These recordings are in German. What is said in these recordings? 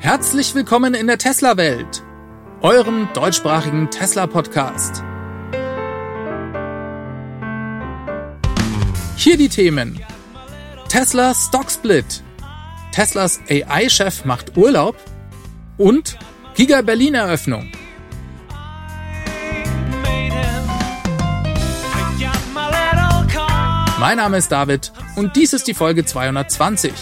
Herzlich willkommen in der Tesla-Welt, eurem deutschsprachigen Tesla-Podcast. Hier die Themen. Tesla Stocksplit. Teslas AI-Chef macht Urlaub und Giga Berlin Eröffnung. Mein Name ist David und dies ist die Folge 220.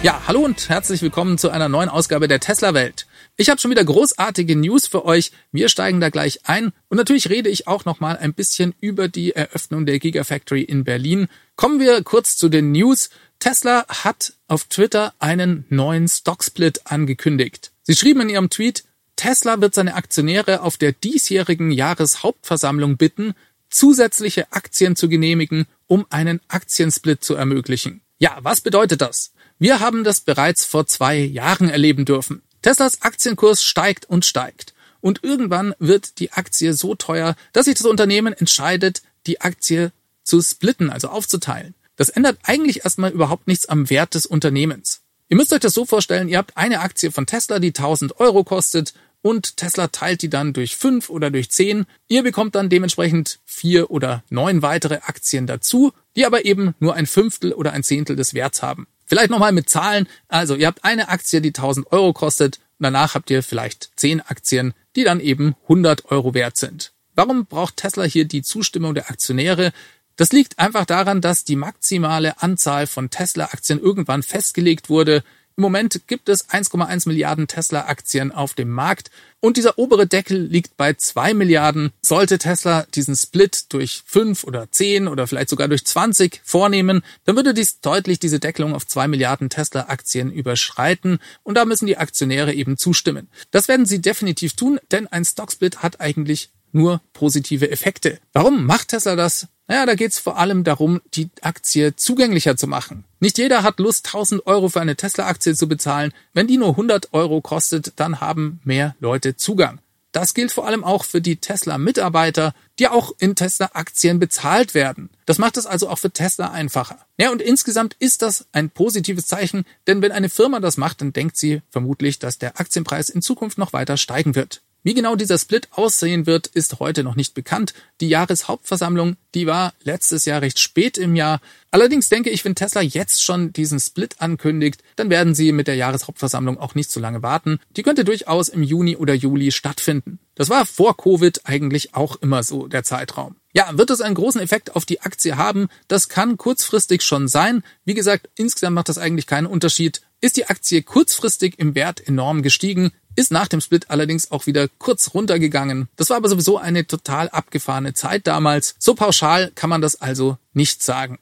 Ja, hallo und herzlich willkommen zu einer neuen Ausgabe der Tesla Welt. Ich habe schon wieder großartige News für euch. Wir steigen da gleich ein und natürlich rede ich auch noch mal ein bisschen über die Eröffnung der Gigafactory in Berlin. Kommen wir kurz zu den News. Tesla hat auf Twitter einen neuen Stocksplit angekündigt. Sie schrieben in ihrem Tweet, Tesla wird seine Aktionäre auf der diesjährigen Jahreshauptversammlung bitten, zusätzliche Aktien zu genehmigen, um einen Aktiensplit zu ermöglichen. Ja, was bedeutet das? Wir haben das bereits vor zwei Jahren erleben dürfen. Teslas Aktienkurs steigt und steigt. Und irgendwann wird die Aktie so teuer, dass sich das Unternehmen entscheidet, die Aktie zu splitten, also aufzuteilen. Das ändert eigentlich erstmal überhaupt nichts am Wert des Unternehmens. Ihr müsst euch das so vorstellen, ihr habt eine Aktie von Tesla, die 1000 Euro kostet und Tesla teilt die dann durch fünf oder durch zehn. Ihr bekommt dann dementsprechend vier oder neun weitere Aktien dazu, die aber eben nur ein Fünftel oder ein Zehntel des Werts haben. Vielleicht nochmal mit Zahlen. Also ihr habt eine Aktie, die 1000 Euro kostet. Danach habt ihr vielleicht 10 Aktien, die dann eben 100 Euro wert sind. Warum braucht Tesla hier die Zustimmung der Aktionäre? Das liegt einfach daran, dass die maximale Anzahl von Tesla-Aktien irgendwann festgelegt wurde. Im Moment gibt es 1,1 Milliarden Tesla-Aktien auf dem Markt und dieser obere Deckel liegt bei 2 Milliarden. Sollte Tesla diesen Split durch 5 oder 10 oder vielleicht sogar durch 20 vornehmen, dann würde dies deutlich diese Deckelung auf 2 Milliarden Tesla-Aktien überschreiten und da müssen die Aktionäre eben zustimmen. Das werden sie definitiv tun, denn ein Stocksplit hat eigentlich nur positive Effekte. Warum macht Tesla das? Naja, da geht's vor allem darum, die Aktie zugänglicher zu machen. Nicht jeder hat Lust, 1000 Euro für eine Tesla-Aktie zu bezahlen. Wenn die nur 100 Euro kostet, dann haben mehr Leute Zugang. Das gilt vor allem auch für die Tesla-Mitarbeiter, die auch in Tesla-Aktien bezahlt werden. Das macht es also auch für Tesla einfacher. Ja, und insgesamt ist das ein positives Zeichen, denn wenn eine Firma das macht, dann denkt sie vermutlich, dass der Aktienpreis in Zukunft noch weiter steigen wird. Wie genau dieser Split aussehen wird, ist heute noch nicht bekannt. Die Jahreshauptversammlung, die war letztes Jahr recht spät im Jahr. Allerdings denke ich, wenn Tesla jetzt schon diesen Split ankündigt, dann werden sie mit der Jahreshauptversammlung auch nicht so lange warten. Die könnte durchaus im Juni oder Juli stattfinden. Das war vor Covid eigentlich auch immer so der Zeitraum. Ja, wird es einen großen Effekt auf die Aktie haben? Das kann kurzfristig schon sein. Wie gesagt, insgesamt macht das eigentlich keinen Unterschied. Ist die Aktie kurzfristig im Wert enorm gestiegen, ist nach dem Split allerdings auch wieder kurz runtergegangen. Das war aber sowieso eine total abgefahrene Zeit damals. So pauschal kann man das also nicht sagen.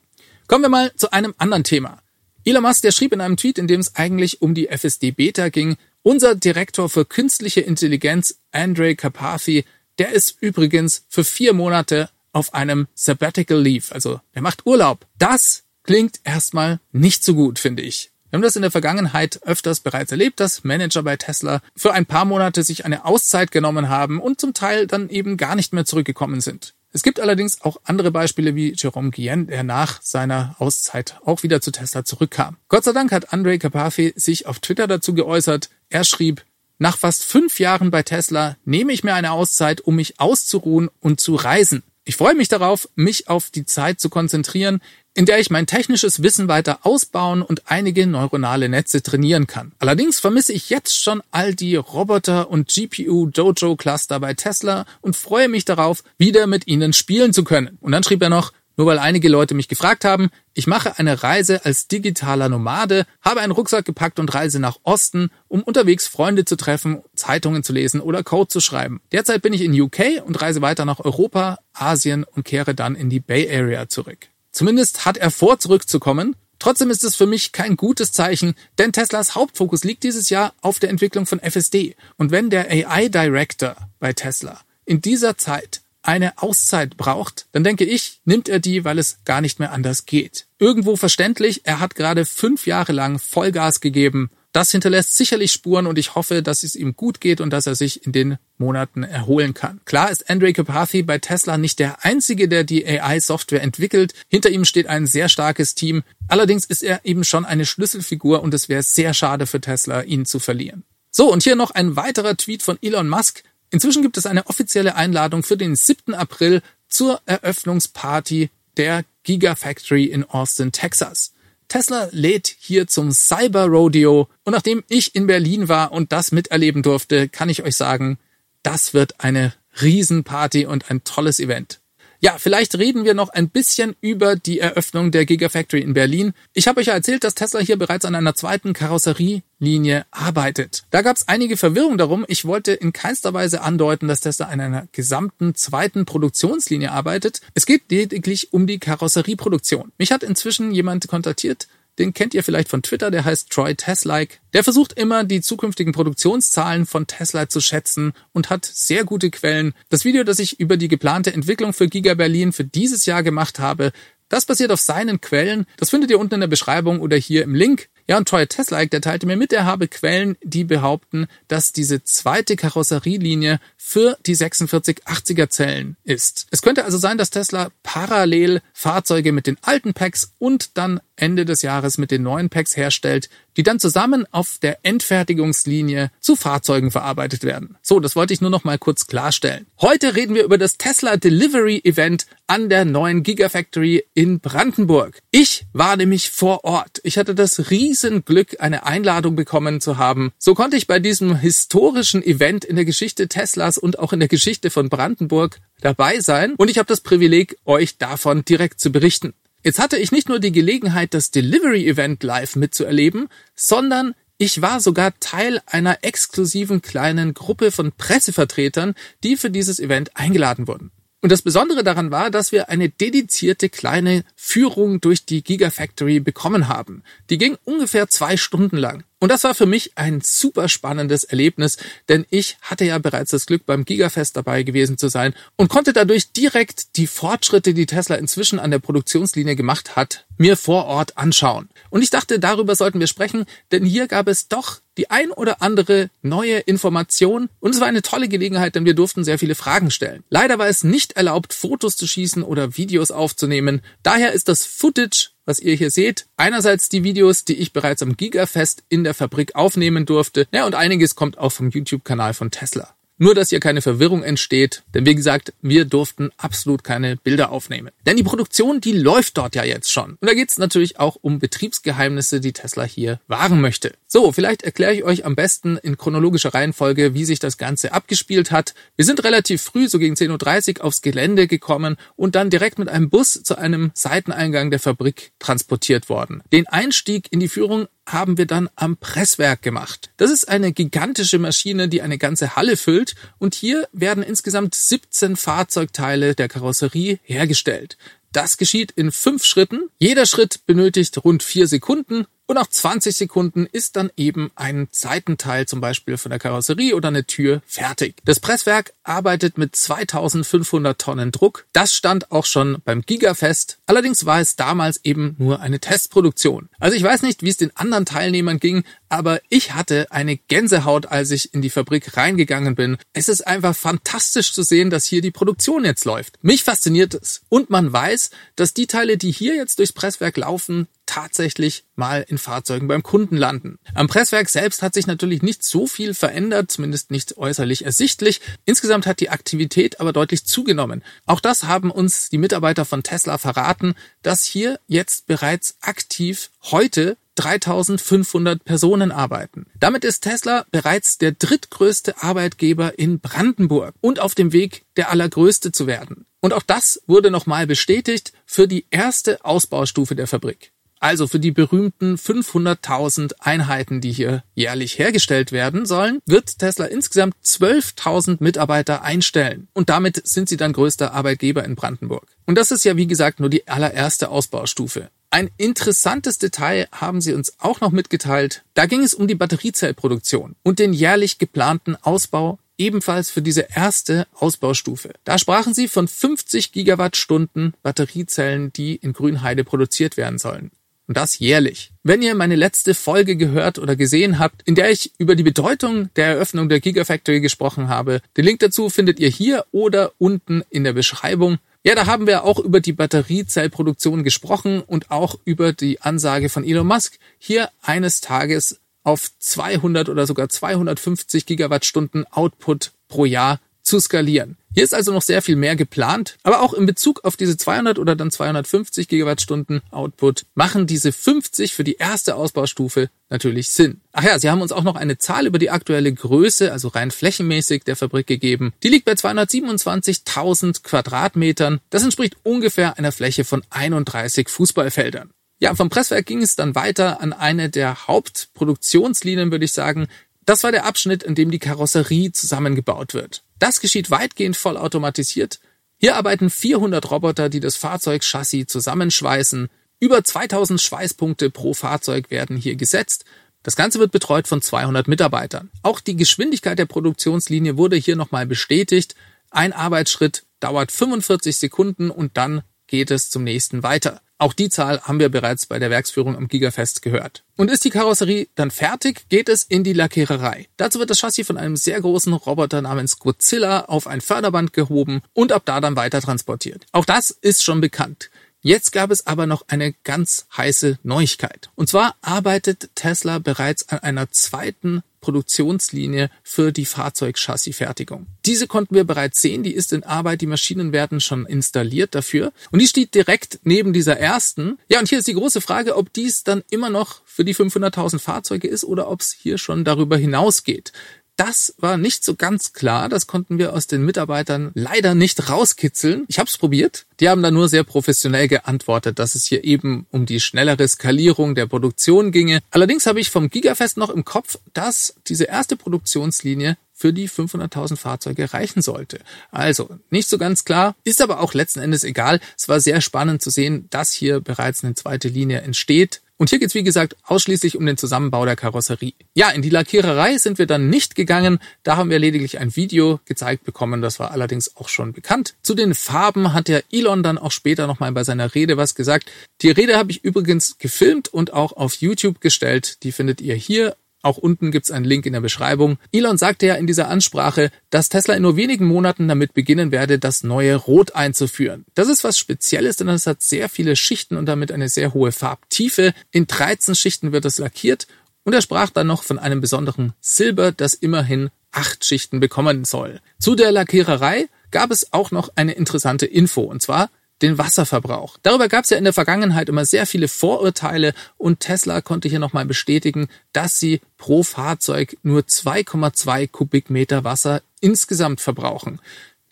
Kommen wir mal zu einem anderen Thema. Elon Musk, der schrieb in einem Tweet, in dem es eigentlich um die FSD Beta ging, unser Direktor für künstliche Intelligenz, Andre Carpathy, der ist übrigens für vier Monate auf einem Sabbatical Leave, also der macht Urlaub. Das klingt erstmal nicht so gut, finde ich. Wir haben das in der Vergangenheit öfters bereits erlebt, dass Manager bei Tesla für ein paar Monate sich eine Auszeit genommen haben und zum Teil dann eben gar nicht mehr zurückgekommen sind. Es gibt allerdings auch andere Beispiele wie Jerome Guillen, der nach seiner Auszeit auch wieder zu Tesla zurückkam. Gott sei Dank hat Andre Carpathy sich auf Twitter dazu geäußert. Er schrieb, nach fast fünf Jahren bei Tesla nehme ich mir eine Auszeit, um mich auszuruhen und zu reisen. Ich freue mich darauf, mich auf die Zeit zu konzentrieren, in der ich mein technisches Wissen weiter ausbauen und einige neuronale Netze trainieren kann. Allerdings vermisse ich jetzt schon all die Roboter und GPU Dojo Cluster bei Tesla und freue mich darauf, wieder mit ihnen spielen zu können. Und dann schrieb er noch, nur weil einige Leute mich gefragt haben, ich mache eine Reise als digitaler Nomade, habe einen Rucksack gepackt und reise nach Osten, um unterwegs Freunde zu treffen, Zeitungen zu lesen oder Code zu schreiben. Derzeit bin ich in UK und reise weiter nach Europa, Asien und kehre dann in die Bay Area zurück. Zumindest hat er vor, zurückzukommen. Trotzdem ist es für mich kein gutes Zeichen, denn Teslas Hauptfokus liegt dieses Jahr auf der Entwicklung von FSD. Und wenn der AI Director bei Tesla in dieser Zeit eine Auszeit braucht, dann denke ich, nimmt er die, weil es gar nicht mehr anders geht. Irgendwo verständlich, er hat gerade fünf Jahre lang Vollgas gegeben Das hinterlässt sicherlich Spuren und ich hoffe, dass es ihm gut geht und dass er sich in den Monaten erholen kann. Klar ist Andre Carpathy bei Tesla nicht der einzige, der die AI-Software entwickelt. Hinter ihm steht ein sehr starkes Team. Allerdings ist er eben schon eine Schlüsselfigur und es wäre sehr schade für Tesla, ihn zu verlieren. So, und hier noch ein weiterer Tweet von Elon Musk. Inzwischen gibt es eine offizielle Einladung für den 7. April zur Eröffnungsparty der Gigafactory in Austin, Texas. Tesla lädt hier zum Cyber Rodeo und nachdem ich in Berlin war und das miterleben durfte, kann ich euch sagen, das wird eine Riesenparty und ein tolles Event. Ja, vielleicht reden wir noch ein bisschen über die Eröffnung der Gigafactory in Berlin. Ich habe euch ja erzählt, dass Tesla hier bereits an einer zweiten Karosserielinie arbeitet. Da gab es einige Verwirrung darum. Ich wollte in keinster Weise andeuten, dass Tesla an einer gesamten zweiten Produktionslinie arbeitet. Es geht lediglich um die Karosserieproduktion. Mich hat inzwischen jemand kontaktiert, den kennt ihr vielleicht von Twitter, der heißt Troy Teslike. Der versucht immer, die zukünftigen Produktionszahlen von Tesla zu schätzen und hat sehr gute Quellen. Das Video, das ich über die geplante Entwicklung für Giga Berlin für dieses Jahr gemacht habe, das basiert auf seinen Quellen. Das findet ihr unten in der Beschreibung oder hier im Link. Ja, und Troy Teslaik, der teilte mir mit, er habe Quellen, die behaupten, dass diese zweite Karosserielinie für die 4680er Zellen ist. Es könnte also sein, dass Tesla parallel Fahrzeuge mit den alten Packs und dann Ende des Jahres mit den neuen Packs herstellt, die dann zusammen auf der Endfertigungslinie zu Fahrzeugen verarbeitet werden. So, das wollte ich nur noch mal kurz klarstellen. Heute reden wir über das Tesla Delivery Event an der neuen Gigafactory in Brandenburg. Ich war nämlich vor Ort. Ich hatte das Riesenglück, eine Einladung bekommen zu haben. So konnte ich bei diesem historischen Event in der Geschichte Teslas und auch in der Geschichte von Brandenburg dabei sein und ich habe das Privileg, euch davon direkt zu berichten. Jetzt hatte ich nicht nur die Gelegenheit, das Delivery-Event live mitzuerleben, sondern ich war sogar Teil einer exklusiven kleinen Gruppe von Pressevertretern, die für dieses Event eingeladen wurden. Und das Besondere daran war, dass wir eine dedizierte kleine Führung durch die Gigafactory bekommen haben. Die ging ungefähr zwei Stunden lang. Und das war für mich ein super spannendes Erlebnis, denn ich hatte ja bereits das Glück, beim Gigafest dabei gewesen zu sein und konnte dadurch direkt die Fortschritte, die Tesla inzwischen an der Produktionslinie gemacht hat, mir vor Ort anschauen. Und ich dachte, darüber sollten wir sprechen, denn hier gab es doch die ein oder andere neue Information und es war eine tolle Gelegenheit, denn wir durften sehr viele Fragen stellen. Leider war es nicht erlaubt, Fotos zu schießen oder Videos aufzunehmen. Daher ist das Footage was ihr hier seht. Einerseits die Videos, die ich bereits am Gigafest in der Fabrik aufnehmen durfte. Ja, und einiges kommt auch vom YouTube-Kanal von Tesla. Nur, dass hier keine Verwirrung entsteht, denn wie gesagt, wir durften absolut keine Bilder aufnehmen. Denn die Produktion, die läuft dort ja jetzt schon. Und da geht es natürlich auch um Betriebsgeheimnisse, die Tesla hier wahren möchte. So, vielleicht erkläre ich euch am besten in chronologischer Reihenfolge, wie sich das Ganze abgespielt hat. Wir sind relativ früh, so gegen 10.30 Uhr, aufs Gelände gekommen und dann direkt mit einem Bus zu einem Seiteneingang der Fabrik transportiert worden. Den Einstieg in die Führung haben wir dann am Presswerk gemacht. Das ist eine gigantische Maschine, die eine ganze Halle füllt und hier werden insgesamt 17 Fahrzeugteile der Karosserie hergestellt. Das geschieht in fünf Schritten. Jeder Schritt benötigt rund vier Sekunden und nach 20 Sekunden ist dann eben ein Seitenteil zum Beispiel von der Karosserie oder eine Tür fertig. Das Presswerk arbeitet mit 2500 Tonnen Druck. Das stand auch schon beim Gigafest. Allerdings war es damals eben nur eine Testproduktion. Also ich weiß nicht, wie es den anderen Teilnehmern ging, aber ich hatte eine Gänsehaut, als ich in die Fabrik reingegangen bin. Es ist einfach fantastisch zu sehen, dass hier die Produktion jetzt läuft. Mich fasziniert es. Und man weiß, dass die Teile, die hier jetzt durchs Presswerk laufen, tatsächlich mal in Fahrzeugen beim Kunden landen. Am Presswerk selbst hat sich natürlich nicht so viel verändert, zumindest nicht äußerlich ersichtlich. Insgesamt hat die Aktivität aber deutlich zugenommen. Auch das haben uns die Mitarbeiter von Tesla verraten, dass hier jetzt bereits aktiv heute 3500 Personen arbeiten. Damit ist Tesla bereits der drittgrößte Arbeitgeber in Brandenburg und auf dem Weg, der allergrößte zu werden. Und auch das wurde nochmal bestätigt für die erste Ausbaustufe der Fabrik. Also für die berühmten 500.000 Einheiten, die hier jährlich hergestellt werden sollen, wird Tesla insgesamt 12.000 Mitarbeiter einstellen. Und damit sind sie dann größter Arbeitgeber in Brandenburg. Und das ist ja wie gesagt nur die allererste Ausbaustufe. Ein interessantes Detail haben sie uns auch noch mitgeteilt. Da ging es um die Batteriezellproduktion und den jährlich geplanten Ausbau ebenfalls für diese erste Ausbaustufe. Da sprachen sie von 50 Gigawattstunden Batteriezellen, die in Grünheide produziert werden sollen. Und das jährlich. Wenn ihr meine letzte Folge gehört oder gesehen habt, in der ich über die Bedeutung der Eröffnung der Gigafactory gesprochen habe, den Link dazu findet ihr hier oder unten in der Beschreibung. Ja, da haben wir auch über die Batteriezellproduktion gesprochen und auch über die Ansage von Elon Musk, hier eines Tages auf 200 oder sogar 250 Gigawattstunden Output pro Jahr zu skalieren. Hier ist also noch sehr viel mehr geplant, aber auch in Bezug auf diese 200 oder dann 250 Gigawattstunden Output machen diese 50 für die erste Ausbaustufe natürlich Sinn. Ach ja, Sie haben uns auch noch eine Zahl über die aktuelle Größe, also rein flächenmäßig der Fabrik gegeben. Die liegt bei 227.000 Quadratmetern. Das entspricht ungefähr einer Fläche von 31 Fußballfeldern. Ja, vom Presswerk ging es dann weiter an eine der Hauptproduktionslinien, würde ich sagen. Das war der Abschnitt, in dem die Karosserie zusammengebaut wird. Das geschieht weitgehend vollautomatisiert. Hier arbeiten 400 Roboter, die das Fahrzeugchassis zusammenschweißen. Über 2000 Schweißpunkte pro Fahrzeug werden hier gesetzt. Das Ganze wird betreut von 200 Mitarbeitern. Auch die Geschwindigkeit der Produktionslinie wurde hier nochmal bestätigt. Ein Arbeitsschritt dauert 45 Sekunden und dann geht es zum nächsten weiter. Auch die Zahl haben wir bereits bei der Werksführung am Gigafest gehört. Und ist die Karosserie dann fertig, geht es in die Lackiererei. Dazu wird das Chassis von einem sehr großen Roboter namens Godzilla auf ein Förderband gehoben und ab da dann weiter transportiert. Auch das ist schon bekannt. Jetzt gab es aber noch eine ganz heiße Neuigkeit. Und zwar arbeitet Tesla bereits an einer zweiten Produktionslinie für die Fahrzeugchassisfertigung. Diese konnten wir bereits sehen, die ist in Arbeit, die Maschinen werden schon installiert dafür und die steht direkt neben dieser ersten. Ja, und hier ist die große Frage, ob dies dann immer noch für die 500.000 Fahrzeuge ist oder ob es hier schon darüber hinausgeht. Das war nicht so ganz klar. Das konnten wir aus den Mitarbeitern leider nicht rauskitzeln. Ich habe es probiert. Die haben da nur sehr professionell geantwortet, dass es hier eben um die schnellere Skalierung der Produktion ginge. Allerdings habe ich vom Gigafest noch im Kopf, dass diese erste Produktionslinie für die 500.000 Fahrzeuge reichen sollte. Also nicht so ganz klar, ist aber auch letzten Endes egal. Es war sehr spannend zu sehen, dass hier bereits eine zweite Linie entsteht. Und hier geht's wie gesagt ausschließlich um den Zusammenbau der Karosserie. Ja, in die Lackiererei sind wir dann nicht gegangen. Da haben wir lediglich ein Video gezeigt bekommen. Das war allerdings auch schon bekannt. Zu den Farben hat der Elon dann auch später nochmal bei seiner Rede was gesagt. Die Rede habe ich übrigens gefilmt und auch auf YouTube gestellt. Die findet ihr hier auch unten gibt's einen Link in der Beschreibung. Elon sagte ja in dieser Ansprache, dass Tesla in nur wenigen Monaten damit beginnen werde, das neue Rot einzuführen. Das ist was Spezielles, denn es hat sehr viele Schichten und damit eine sehr hohe Farbtiefe. In 13 Schichten wird es lackiert und er sprach dann noch von einem besonderen Silber, das immerhin acht Schichten bekommen soll. Zu der Lackiererei gab es auch noch eine interessante Info, und zwar den Wasserverbrauch. Darüber gab es ja in der Vergangenheit immer sehr viele Vorurteile und Tesla konnte hier nochmal bestätigen, dass sie pro Fahrzeug nur 2,2 Kubikmeter Wasser insgesamt verbrauchen.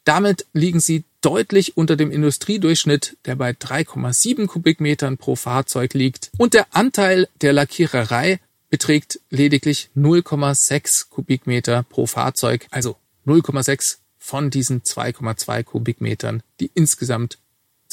Damit liegen sie deutlich unter dem Industriedurchschnitt, der bei 3,7 Kubikmetern pro Fahrzeug liegt. Und der Anteil der Lackiererei beträgt lediglich 0,6 Kubikmeter pro Fahrzeug, also 0,6 von diesen 2,2 Kubikmetern, die insgesamt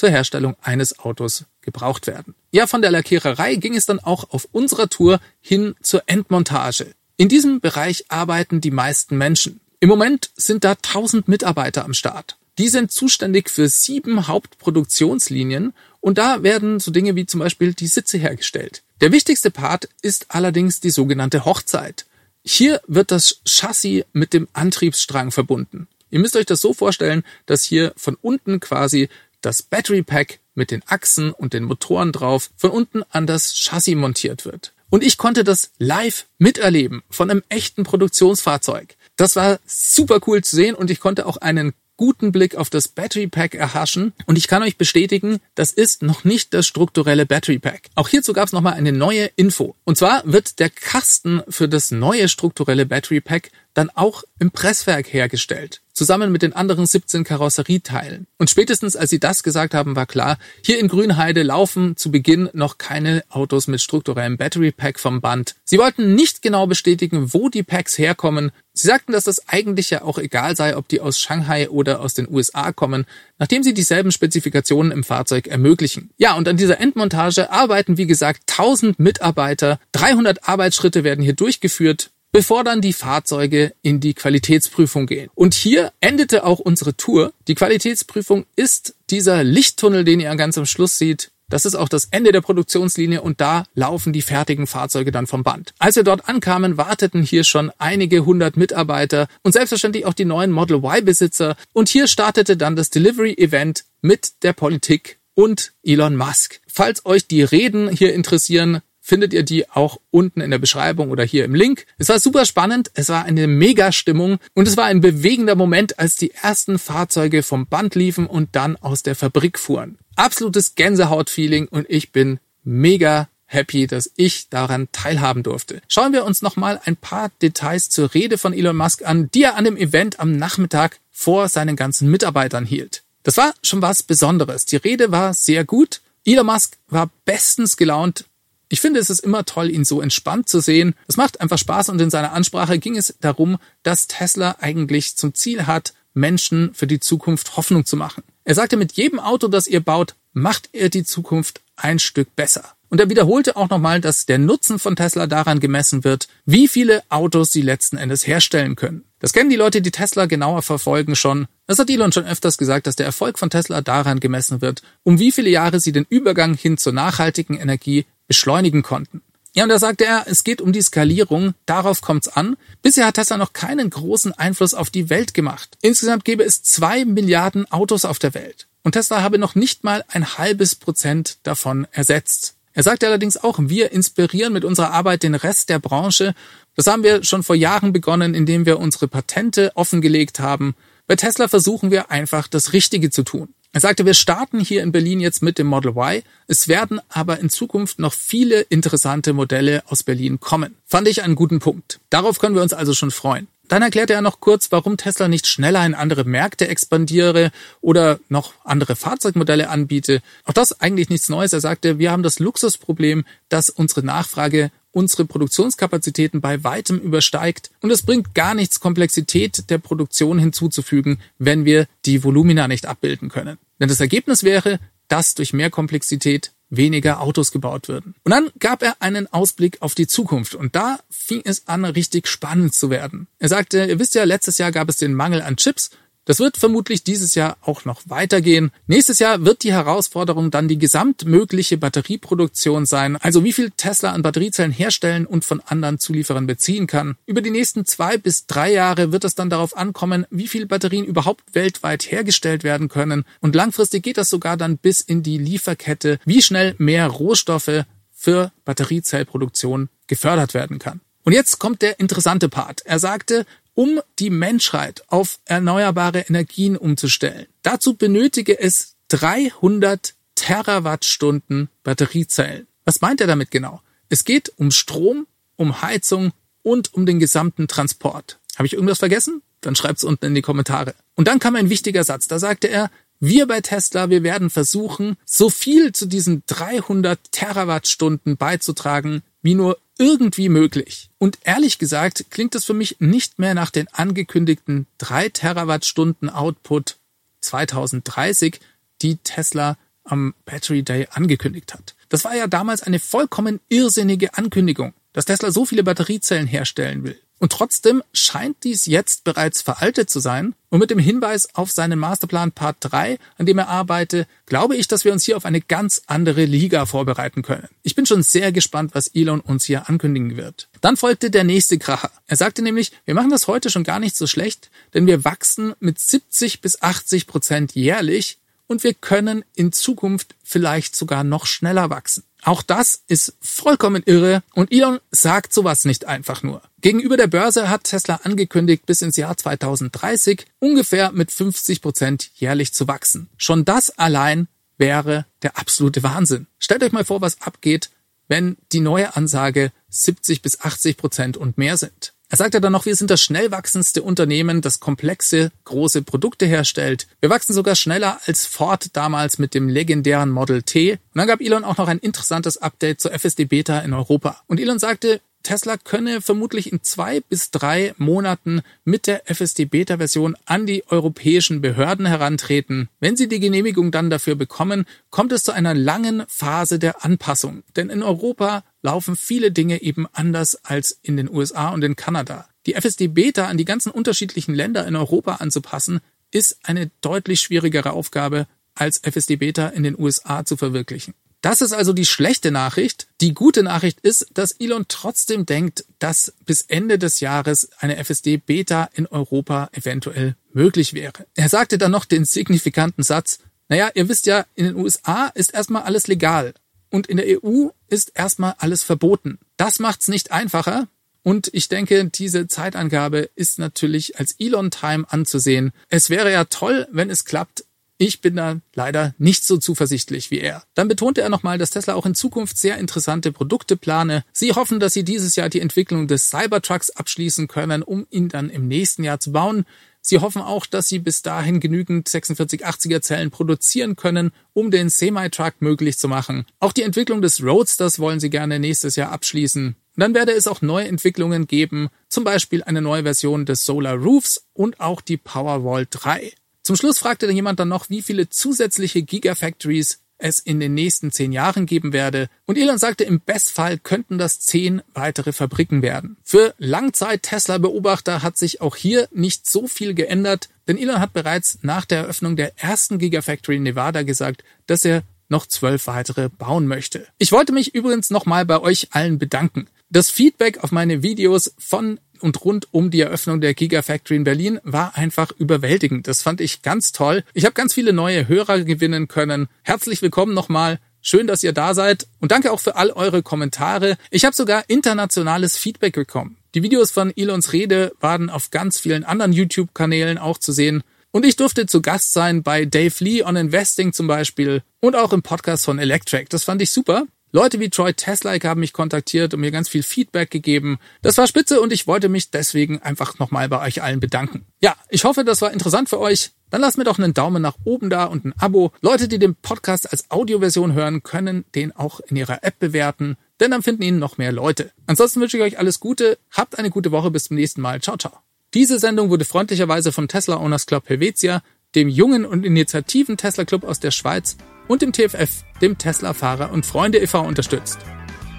zur Herstellung eines Autos gebraucht werden. Ja, von der Lackiererei ging es dann auch auf unserer Tour hin zur Endmontage. In diesem Bereich arbeiten die meisten Menschen. Im Moment sind da 1000 Mitarbeiter am Start. Die sind zuständig für sieben Hauptproduktionslinien und da werden so Dinge wie zum Beispiel die Sitze hergestellt. Der wichtigste Part ist allerdings die sogenannte Hochzeit. Hier wird das Chassis mit dem Antriebsstrang verbunden. Ihr müsst euch das so vorstellen, dass hier von unten quasi das Battery Pack mit den Achsen und den Motoren drauf von unten an das Chassis montiert wird. Und ich konnte das live miterleben von einem echten Produktionsfahrzeug. Das war super cool zu sehen und ich konnte auch einen guten Blick auf das Battery Pack erhaschen und ich kann euch bestätigen, das ist noch nicht das strukturelle Battery Pack. Auch hierzu gab es nochmal eine neue Info. Und zwar wird der Kasten für das neue strukturelle Battery Pack dann auch im Presswerk hergestellt zusammen mit den anderen 17 Karosserieteilen. Und spätestens als sie das gesagt haben, war klar, hier in Grünheide laufen zu Beginn noch keine Autos mit strukturellem Battery Pack vom Band. Sie wollten nicht genau bestätigen, wo die Packs herkommen. Sie sagten, dass das eigentlich ja auch egal sei, ob die aus Shanghai oder aus den USA kommen, nachdem sie dieselben Spezifikationen im Fahrzeug ermöglichen. Ja, und an dieser Endmontage arbeiten, wie gesagt, 1000 Mitarbeiter, 300 Arbeitsschritte werden hier durchgeführt bevor dann die Fahrzeuge in die Qualitätsprüfung gehen. Und hier endete auch unsere Tour. Die Qualitätsprüfung ist dieser Lichttunnel, den ihr ganz am Schluss seht. Das ist auch das Ende der Produktionslinie und da laufen die fertigen Fahrzeuge dann vom Band. Als wir dort ankamen, warteten hier schon einige hundert Mitarbeiter und selbstverständlich auch die neuen Model Y-Besitzer. Und hier startete dann das Delivery-Event mit der Politik und Elon Musk. Falls euch die Reden hier interessieren, findet ihr die auch unten in der Beschreibung oder hier im Link. Es war super spannend, es war eine Mega-Stimmung und es war ein bewegender Moment, als die ersten Fahrzeuge vom Band liefen und dann aus der Fabrik fuhren. Absolutes Gänsehaut-Feeling und ich bin mega happy, dass ich daran teilhaben durfte. Schauen wir uns nochmal ein paar Details zur Rede von Elon Musk an, die er an dem Event am Nachmittag vor seinen ganzen Mitarbeitern hielt. Das war schon was Besonderes. Die Rede war sehr gut. Elon Musk war bestens gelaunt ich finde, es ist immer toll, ihn so entspannt zu sehen. Es macht einfach Spaß und in seiner Ansprache ging es darum, dass Tesla eigentlich zum Ziel hat, Menschen für die Zukunft Hoffnung zu machen. Er sagte, mit jedem Auto, das ihr baut, macht er die Zukunft ein Stück besser. Und er wiederholte auch nochmal, dass der Nutzen von Tesla daran gemessen wird, wie viele Autos sie letzten Endes herstellen können. Das kennen die Leute, die Tesla genauer verfolgen schon. Das hat Elon schon öfters gesagt, dass der Erfolg von Tesla daran gemessen wird, um wie viele Jahre sie den Übergang hin zur nachhaltigen Energie beschleunigen konnten. Ja, und da sagte er, es geht um die Skalierung, darauf kommt's an. Bisher hat Tesla noch keinen großen Einfluss auf die Welt gemacht. Insgesamt gäbe es zwei Milliarden Autos auf der Welt. Und Tesla habe noch nicht mal ein halbes Prozent davon ersetzt. Er sagte allerdings auch, wir inspirieren mit unserer Arbeit den Rest der Branche. Das haben wir schon vor Jahren begonnen, indem wir unsere Patente offengelegt haben. Bei Tesla versuchen wir einfach das Richtige zu tun. Er sagte, wir starten hier in Berlin jetzt mit dem Model Y. Es werden aber in Zukunft noch viele interessante Modelle aus Berlin kommen. Fand ich einen guten Punkt. Darauf können wir uns also schon freuen. Dann erklärte er noch kurz, warum Tesla nicht schneller in andere Märkte expandiere oder noch andere Fahrzeugmodelle anbiete. Auch das eigentlich nichts Neues. Er sagte, wir haben das Luxusproblem, dass unsere Nachfrage unsere Produktionskapazitäten bei weitem übersteigt und es bringt gar nichts, Komplexität der Produktion hinzuzufügen, wenn wir die Volumina nicht abbilden können. Denn das Ergebnis wäre, dass durch mehr Komplexität weniger Autos gebaut würden. Und dann gab er einen Ausblick auf die Zukunft und da fing es an, richtig spannend zu werden. Er sagte, ihr wisst ja, letztes Jahr gab es den Mangel an Chips das wird vermutlich dieses Jahr auch noch weitergehen. Nächstes Jahr wird die Herausforderung dann die gesamtmögliche Batterieproduktion sein, also wie viel Tesla an Batteriezellen herstellen und von anderen Zulieferern beziehen kann. Über die nächsten zwei bis drei Jahre wird es dann darauf ankommen, wie viel Batterien überhaupt weltweit hergestellt werden können. Und langfristig geht das sogar dann bis in die Lieferkette, wie schnell mehr Rohstoffe für Batteriezellproduktion gefördert werden kann. Und jetzt kommt der interessante Part. Er sagte, um die Menschheit auf erneuerbare Energien umzustellen. Dazu benötige es 300 Terawattstunden Batteriezellen. Was meint er damit genau? Es geht um Strom, um Heizung und um den gesamten Transport. Habe ich irgendwas vergessen? Dann schreibt's unten in die Kommentare. Und dann kam ein wichtiger Satz. Da sagte er, wir bei Tesla, wir werden versuchen, so viel zu diesen 300 Terawattstunden beizutragen, wie nur irgendwie möglich. Und ehrlich gesagt klingt es für mich nicht mehr nach den angekündigten 3 Terawattstunden Output 2030, die Tesla am Battery Day angekündigt hat. Das war ja damals eine vollkommen irrsinnige Ankündigung, dass Tesla so viele Batteriezellen herstellen will. Und trotzdem scheint dies jetzt bereits veraltet zu sein. Und mit dem Hinweis auf seinen Masterplan Part 3, an dem er arbeite, glaube ich, dass wir uns hier auf eine ganz andere Liga vorbereiten können. Ich bin schon sehr gespannt, was Elon uns hier ankündigen wird. Dann folgte der nächste Kracher. Er sagte nämlich, wir machen das heute schon gar nicht so schlecht, denn wir wachsen mit 70 bis 80 Prozent jährlich und wir können in Zukunft vielleicht sogar noch schneller wachsen. Auch das ist vollkommen irre und Elon sagt sowas nicht einfach nur. Gegenüber der Börse hat Tesla angekündigt, bis ins Jahr 2030 ungefähr mit 50 Prozent jährlich zu wachsen. Schon das allein wäre der absolute Wahnsinn. Stellt euch mal vor, was abgeht, wenn die neue Ansage 70 bis 80 Prozent und mehr sind. Er sagte dann noch, wir sind das schnell wachsendste Unternehmen, das komplexe, große Produkte herstellt. Wir wachsen sogar schneller als Ford damals mit dem legendären Model T. Und dann gab Elon auch noch ein interessantes Update zur FSD Beta in Europa. Und Elon sagte, Tesla könne vermutlich in zwei bis drei Monaten mit der FSD-Beta-Version an die europäischen Behörden herantreten. Wenn sie die Genehmigung dann dafür bekommen, kommt es zu einer langen Phase der Anpassung. Denn in Europa laufen viele Dinge eben anders als in den USA und in Kanada. Die FSD-Beta an die ganzen unterschiedlichen Länder in Europa anzupassen, ist eine deutlich schwierigere Aufgabe als FSD-Beta in den USA zu verwirklichen. Das ist also die schlechte Nachricht. Die gute Nachricht ist, dass Elon trotzdem denkt, dass bis Ende des Jahres eine FSD Beta in Europa eventuell möglich wäre. Er sagte dann noch den signifikanten Satz, naja, ihr wisst ja, in den USA ist erstmal alles legal und in der EU ist erstmal alles verboten. Das macht's nicht einfacher. Und ich denke, diese Zeitangabe ist natürlich als Elon-Time anzusehen. Es wäre ja toll, wenn es klappt. Ich bin da leider nicht so zuversichtlich wie er. Dann betonte er nochmal, dass Tesla auch in Zukunft sehr interessante Produkte plane. Sie hoffen, dass sie dieses Jahr die Entwicklung des Cybertrucks abschließen können, um ihn dann im nächsten Jahr zu bauen. Sie hoffen auch, dass sie bis dahin genügend 4680er Zellen produzieren können, um den Semi-Truck möglich zu machen. Auch die Entwicklung des Roadsters wollen sie gerne nächstes Jahr abschließen. dann werde es auch neue Entwicklungen geben, zum Beispiel eine neue Version des Solar Roofs und auch die Powerwall 3. Zum Schluss fragte jemand dann noch, wie viele zusätzliche Gigafactories es in den nächsten zehn Jahren geben werde. Und Elon sagte, im Bestfall könnten das zehn weitere Fabriken werden. Für Langzeit-Tesla-Beobachter hat sich auch hier nicht so viel geändert, denn Elon hat bereits nach der Eröffnung der ersten Gigafactory in Nevada gesagt, dass er noch zwölf weitere bauen möchte. Ich wollte mich übrigens nochmal bei euch allen bedanken. Das Feedback auf meine Videos von und rund um die Eröffnung der Gigafactory in Berlin war einfach überwältigend. Das fand ich ganz toll. Ich habe ganz viele neue Hörer gewinnen können. Herzlich willkommen nochmal. Schön, dass ihr da seid und danke auch für all eure Kommentare. Ich habe sogar internationales Feedback bekommen. Die Videos von Elons Rede waren auf ganz vielen anderen YouTube-Kanälen auch zu sehen. Und ich durfte zu Gast sein bei Dave Lee on Investing zum Beispiel und auch im Podcast von Electric. Das fand ich super. Leute wie Troy Teslaik haben mich kontaktiert und mir ganz viel Feedback gegeben. Das war spitze und ich wollte mich deswegen einfach nochmal bei euch allen bedanken. Ja, ich hoffe, das war interessant für euch. Dann lasst mir doch einen Daumen nach oben da und ein Abo. Leute, die den Podcast als Audioversion hören, können den auch in ihrer App bewerten, denn dann finden ihn noch mehr Leute. Ansonsten wünsche ich euch alles Gute, habt eine gute Woche, bis zum nächsten Mal. Ciao, ciao. Diese Sendung wurde freundlicherweise vom Tesla Owners Club Helvetia, dem jungen und initiativen Tesla Club aus der Schweiz und dem TFF, dem Tesla-Fahrer und Freunde e.V. unterstützt.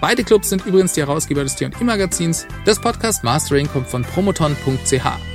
Beide Clubs sind übrigens die Herausgeber des T&E Magazins. Das Podcast Mastering kommt von promoton.ch.